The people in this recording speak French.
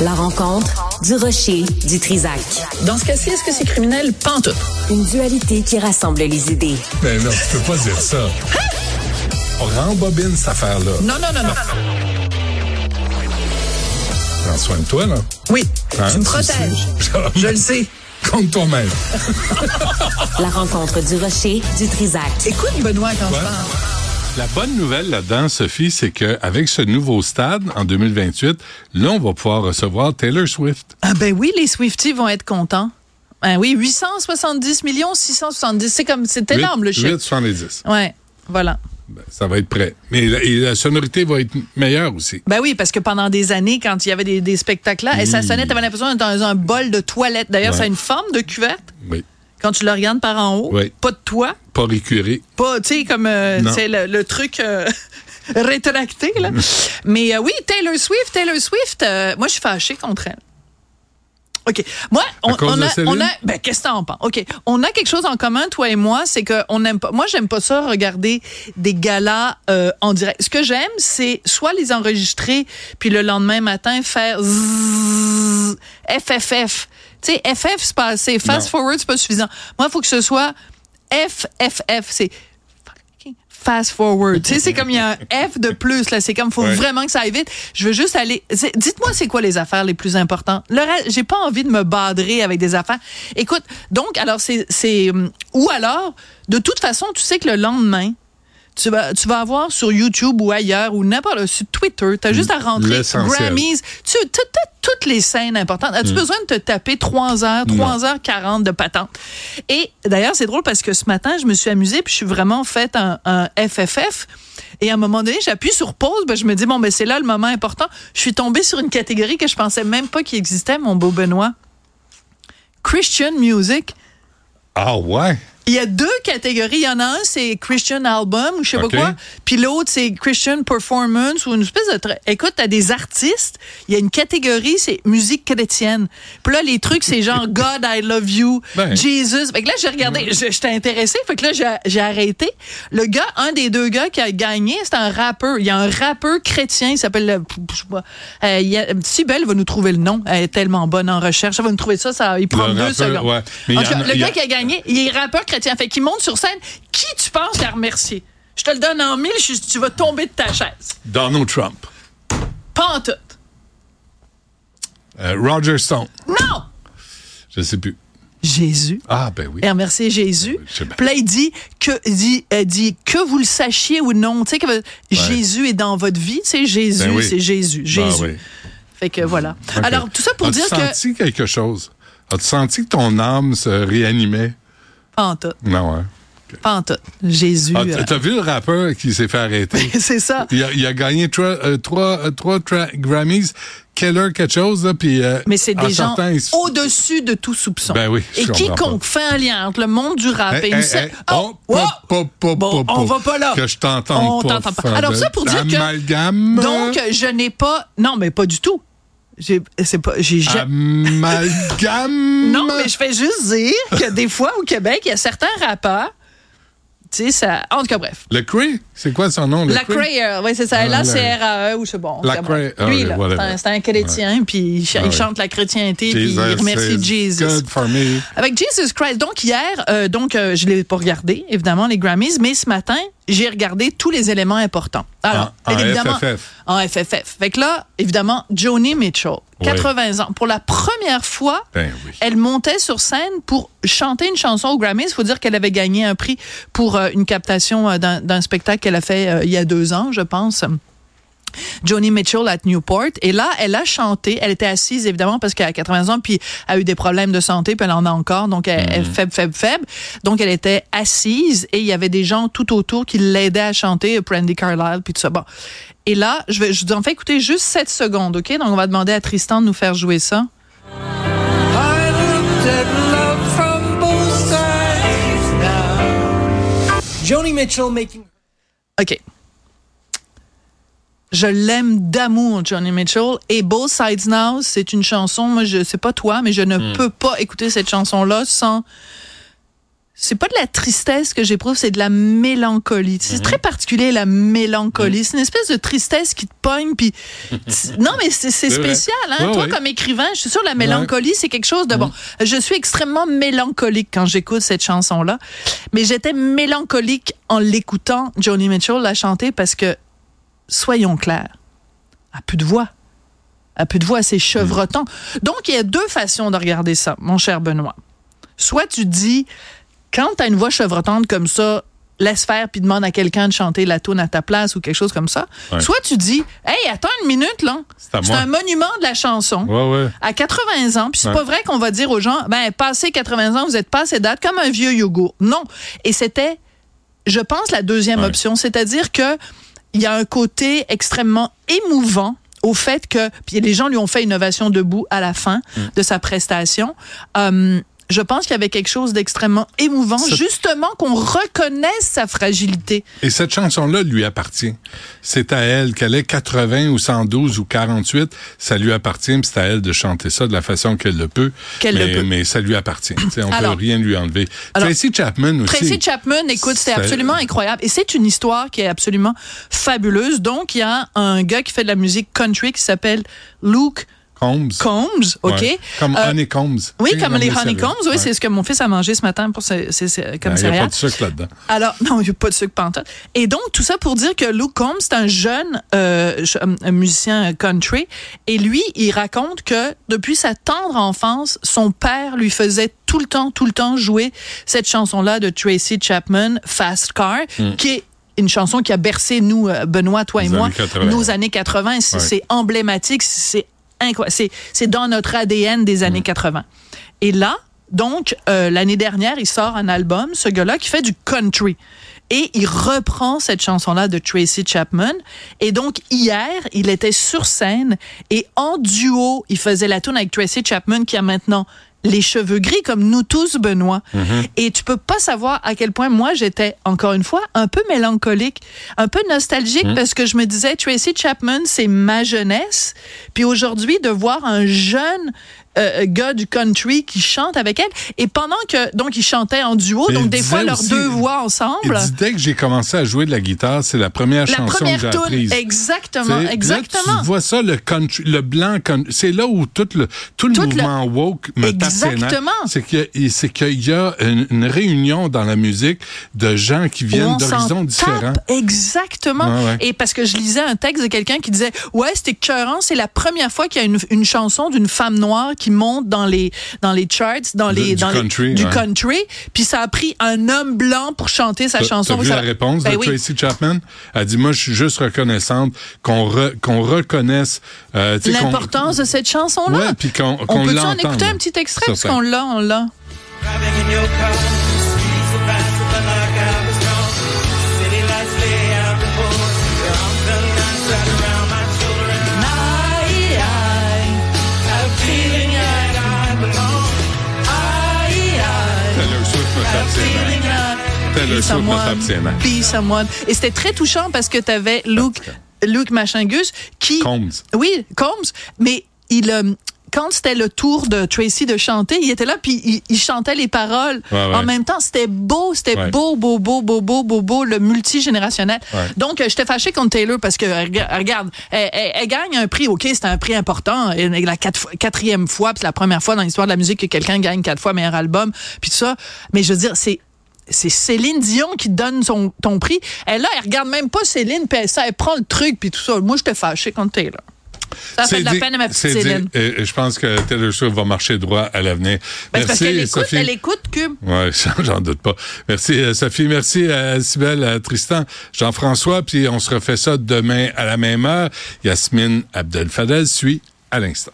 La rencontre du rocher du Trisac. Dans ce cas-ci, est-ce que c'est criminel? Pantoute. Une dualité qui rassemble les idées. Ben non, tu peux pas dire ça. On rembobine cette affaire-là. Non, non, non, non. Prends soin de toi, là. Oui, Hein, tu me protèges. Je le sais. Compte toi-même. La rencontre du rocher du Trisac. Écoute, Benoît, quand Ouais. je parle. La bonne nouvelle là-dedans, Sophie, c'est qu'avec ce nouveau stade en 2028, là, on va pouvoir recevoir Taylor Swift. Ah ben oui, les Swifties vont être contents. Ben oui, 870 millions, 670. C'est comme, c'est énorme le chiffre. 8,70. Ouais, voilà. Ben, ça va être prêt. Mais la, et la sonorité va être meilleure aussi. Ben oui, parce que pendant des années, quand il y avait des, des spectacles-là, et ça sonnait, t'avais l'impression d'être dans un bol de toilette. D'ailleurs, Ouais. ça a une forme de cuverte. Oui. Quand tu le regardes par en haut, Oui. pas de toit, Pas récuré. pas, tu sais, comme euh, c'est le, le truc euh, rétracté, là. Mais euh, oui, Taylor Swift, Taylor Swift, moi, je suis fâchée contre elle. OK. Moi, on, a, Céline? on a, ben, qu'est-ce que t'en penses? OK. On a quelque chose en commun, toi et moi, c'est que on aime pas, moi, j'aime pas ça, regarder des galas, euh, en direct. Ce que j'aime, c'est soit les enregistrer, puis le lendemain matin, faire FFF. Tu sais, FF, c'est pas assez. Fast Non. forward, c'est pas suffisant. Moi, il faut que ce soit FFF. C'est fucking fast forward. tu sais, c'est comme il y a un F de plus, là. C'est comme, faut Ouais. vraiment que ça aille vite. Je veux juste aller. Dites-moi, c'est quoi les affaires les plus importantes? Le reste, j'ai pas envie de me badrer avec des affaires. Écoute, donc, alors, c'est, c'est, hum, ou alors, de toute façon, tu sais que le lendemain, tu vas, tu vas avoir sur YouTube ou ailleurs ou n'importe sur Twitter, tu as juste à rentrer L'essentiel. Grammys. Tu as toutes les scènes importantes. As-tu besoin de te taper 3 heures, 3 heures 40 de patente? Et d'ailleurs, c'est drôle parce que ce matin, je me suis amusée puis je suis vraiment fait un, un FFF. Et à un moment donné, j'appuie sur pause, ben, je me dis, bon, ben, c'est là le moment important. Je suis tombée sur une catégorie que je pensais même pas qu'il existait, mon beau Benoît. Christian music. Ah ouais? Il y a deux catégories. Il y en a un, c'est Christian Album ou je sais pas quoi. Puis l'autre, c'est Christian Performance ou une espèce de... tra- Écoute, t'as des artistes. Il y a une catégorie, c'est musique chrétienne. Puis là, les trucs, c'est genre God, I love you, Ben. Jesus. Fait que là, j'ai regardé, je- j'étais intéressée. Fait que là, j'ai- arrêté. Le gars, un des deux gars qui a gagné, c'est un rappeur. Il y a un rappeur chrétien, il s'appelle... euh, je sais pas, il a- Sibelle va nous trouver le nom. Elle est tellement bonne en recherche. Elle va nous trouver ça, ça il prend Le deux rappeur, secondes. ouais. Mais En cas, a- le gars a- qui a gagné, il est rappeur chrétien. Fait qu'il monte sur scène. Qui tu penses qu'il a remercié? Je te le donne en mille, je- tu vas tomber de ta chaise. Donald Trump. Pas en tout. Euh, Roger Stone. Non! Je sais plus. Jésus. Ah, ben oui. Et remercier Jésus. Bien. Puis là, il dit que, dit, euh, dit que vous le sachiez ou non. Tu sais, que Jésus est dans votre vie. C'est Jésus, Ben oui. c'est Jésus. Jésus. Ah oui. Fait que voilà. Alors, tout ça pour As-tu dire que. senti quelque chose? As-tu senti que ton âme se réanimait? Pas en tout. Non, hein? Pas en tout. Jésus. Ah, euh, T'as vu le rappeur qui s'est fait arrêter? c'est ça. Il a, il a gagné trois, euh, trois, euh, trois Grammys, Keller quelque chose, là, puis... euh, Mais c'est des gens se- au-dessus de tout soupçon. Ben oui, Et quiconque fait un lien entre le monde du rap Hey, et une hey, hey, Oh, oh, oh! Bon, on va pas là. Que je t'entende On pas. t'entend pas. Alors ça pour dire que- Amalgame. Donc, je n'ai pas. Non, mais pas du tout. J'ai, c'est pas, j'ai ja- Amalgame. Non, mais je fais juste dire que des fois au Québec, il y a certains rappeurs. Tu sais, ça. En tout cas, bref. Le Cray, c'est quoi son nom? Le La Cray? Crayer, oui, c'est ça. Ah, Là, la- c'est RAE ou je sais bon. La c'est bon. Cray- ah, Lui, là, c'est un, chrétien, puis il, Ah, il oui. chante la chrétienté, puis il remercie Jesus. Good for me. Avec Jesus Christ. Donc, hier, euh, donc, euh, je l'ai pas regardé, évidemment, les Grammys, mais ce matin, j'ai regardé tous les éléments importants. Alors, En- en évidemment. FFF. En FFF. Fait que là, évidemment, Joni Mitchell, 80 ans. Pour la première fois, Ben oui. elle montait sur scène pour chanter une chanson aux Grammys. Il faut dire qu'elle avait gagné un prix pour euh, une captation euh, d'un d'un spectacle qu'elle a fait euh, il y a deux ans, je pense. Joni Mitchell at Newport. Et là, elle a chanté. Elle était assise, évidemment, parce qu'elle a 80 ans, puis elle a eu des problèmes de santé, puis elle en a encore. Donc, elle est faible, faible, faible. Donc, elle était assise et il y avait des gens tout autour qui l'aidaient à chanter, Brandy Carlisle, puis tout ça. Bon. Et là, je, vais, je vous en fais écouter juste 7 secondes, OK? Donc, on va demander à Tristan de nous faire jouer ça. Joni Mitchell making. OK. Je l'aime d'amour, Johnny Mitchell. Et Both Sides Now, c'est une chanson, moi, je sais pas toi, mais je ne peux pas écouter cette chanson-là sans, c'est pas de la tristesse que j'éprouve, c'est de la mélancolie. C'est Mhm. très particulier la mélancolie. C'est une espèce de tristesse qui te pogne puis non mais c'est spécial hein. Ouais, Toi ouais. comme écrivain, je suis sûre la mélancolie c'est quelque chose de bon. Je suis extrêmement mélancolique quand j'écoute cette chanson là, mais j'étais mélancolique en l'écoutant Joni Mitchell la chanter parce que soyons clairs, à plus de voix. À plus de voix, c'est chevrotant. Donc, il y a deux façons de regarder ça, mon cher Benoît. Soit tu dis, quand tu as une voix chevrotante comme ça, laisse faire puis demande à quelqu'un de chanter la tune à ta place ou quelque chose comme ça. Ouais. Soit tu dis, hey, attends une minute, là. C'est à un monument de la chanson. Ouais, ouais. À 80 ans, puis c'est pas vrai qu'on va dire aux gens, ben, passé 80 ans, vous êtes pas assez date comme un vieux yogourt. Non. Et c'était, je pense, la deuxième option. C'est-à-dire que il y a un côté extrêmement émouvant au fait que, puis les gens lui ont fait une ovation debout à la fin Mm. de sa prestation. Euh, je pense qu'il y avait quelque chose d'extrêmement émouvant, justement qu'on reconnaisse sa fragilité. Et cette chanson-là lui appartient. C'est à elle qu'elle ait 80 ou 112 ou 48, ça lui appartient, c'est à elle de chanter ça de la façon qu'elle le peut. Qu'elle mais, le peut. mais ça lui appartient. On Alors- peut rien lui enlever. Alors- Tracy Chapman aussi. Tracy Chapman, écoute, c'était C'est- absolument incroyable. Et c'est une histoire qui est absolument fabuleuse. Donc, il y a un gars qui fait de la musique country qui s'appelle Luke Combs. Combs, OK? Ouais. Comme Euh, Honeycombs. Oui, comme les honeycombs, oui, Ouais. c'est ce que mon fils a mangé ce matin pour ses- comme Il n'y a pas de sucre là-dedans. Alors, non, il n'y a pas de sucre pantoute. Et donc, tout ça pour dire que Luke Combs, c'est un jeune euh, musicien country. Et lui, il raconte que depuis sa tendre enfance, son père lui faisait tout le temps, tout le temps jouer cette chanson-là de Tracy Chapman, Fast Car, qui est une chanson qui a bercé nous, euh, Benoît, toi et Les moi, années 80. nos années 80. C'est Ouais. c'est emblématique, c'est incroyable. C'est- dans notre ADN des Mm. années 80. Et là, donc, euh, l'année dernière, il sort un album, ce gars-là, qui fait du country. Et il reprend cette chanson-là de Tracy Chapman. Et donc, hier, il était sur scène et en duo, il faisait la tune avec Tracy Chapman qui a maintenant les cheveux gris comme nous tous, Benoît. Et tu peux pas savoir à quel point moi j'étais, encore une fois, un peu mélancolique, un peu nostalgique parce que je me disais, Tracy Chapman, c'est ma jeunesse. Puis aujourd'hui, de voir un jeune euh, gars du country qui chante avec elle. Et pendant que, donc, ils chantaient en duo, Mais donc des fois leurs deux voix ensemble. dès que j'ai commencé à jouer de la guitare, c'est la première La chanson que première j'ai tune, apprise. exactement, sais, là, exactement. tu vois ça, le country, le blanc, country, c'est là où tout le, tout le Tout le- mouvement woke me. Exactement. C'est qu'il y qu'il y a une, une réunion dans la musique de gens qui viennent d'horizons différents. Exactement. Ouais. Et parce que je lisais un texte de quelqu'un qui disait ouais c'était écœurant, c'est la première fois qu'il y a une, une chanson d'une femme noire qui monte dans les dans les charts, dans les du dans les- country, du ouais. country. Puis ça a pris un homme blanc pour chanter sa chanson. T'as vu Ça- la réponse Ben de oui. Tracy Chapman? Elle dit, moi, je suis juste reconnaissante qu'on re- qu'on reconnaisse euh, L'importance de cette chanson-là. Ouais, puis qu'on on qu'on peut-tu en l'entende. écouter un petit extrait? parce qu'on l'a, on l'a. Someone, someone. Et c'était très touchant parce que tu avais Luke, Luke Machingus qui. Combs. Oui, Combs. Mais il. euh, quand c'était le tour de Tracy de chanter, il était là puis il, il chantait les paroles. Ouais, ouais. En même temps, c'était beau, c'était Ouais. beau, beau, beau, beau, beau, beau, beau, le multigénérationnel. Donc, euh, j'étais fâchée contre Taylor parce que, euh, rega- regarde, elle, elle- elle gagne un prix. OK, c'est un prix important. Et La quatre quatrième fois, puis c'est la première fois dans l'histoire de la musique que quelqu'un gagne quatre fois meilleur album, puis tout ça. Mais je veux dire, c'est c'est Céline Dion qui donne son, ton prix. Elle là, elle regarde même pas Céline, puis elle, elle prend le truc, puis tout ça. Moi, j'étais fâchée contre Taylor. Ça fait de la dit- peine à ma petite. Céline. Et- et je pense que Taylor Swift va marcher droit à l'avenir. Ben, c'est parce qu'elle écoute, Sophie. elle écoute Cube. Ouais, j'en doute pas. Merci euh, Sophie, merci à Tristan, Jean-François, puis on se refait ça demain à la même heure. Yasmine Abdel Fadel suit à l'instant.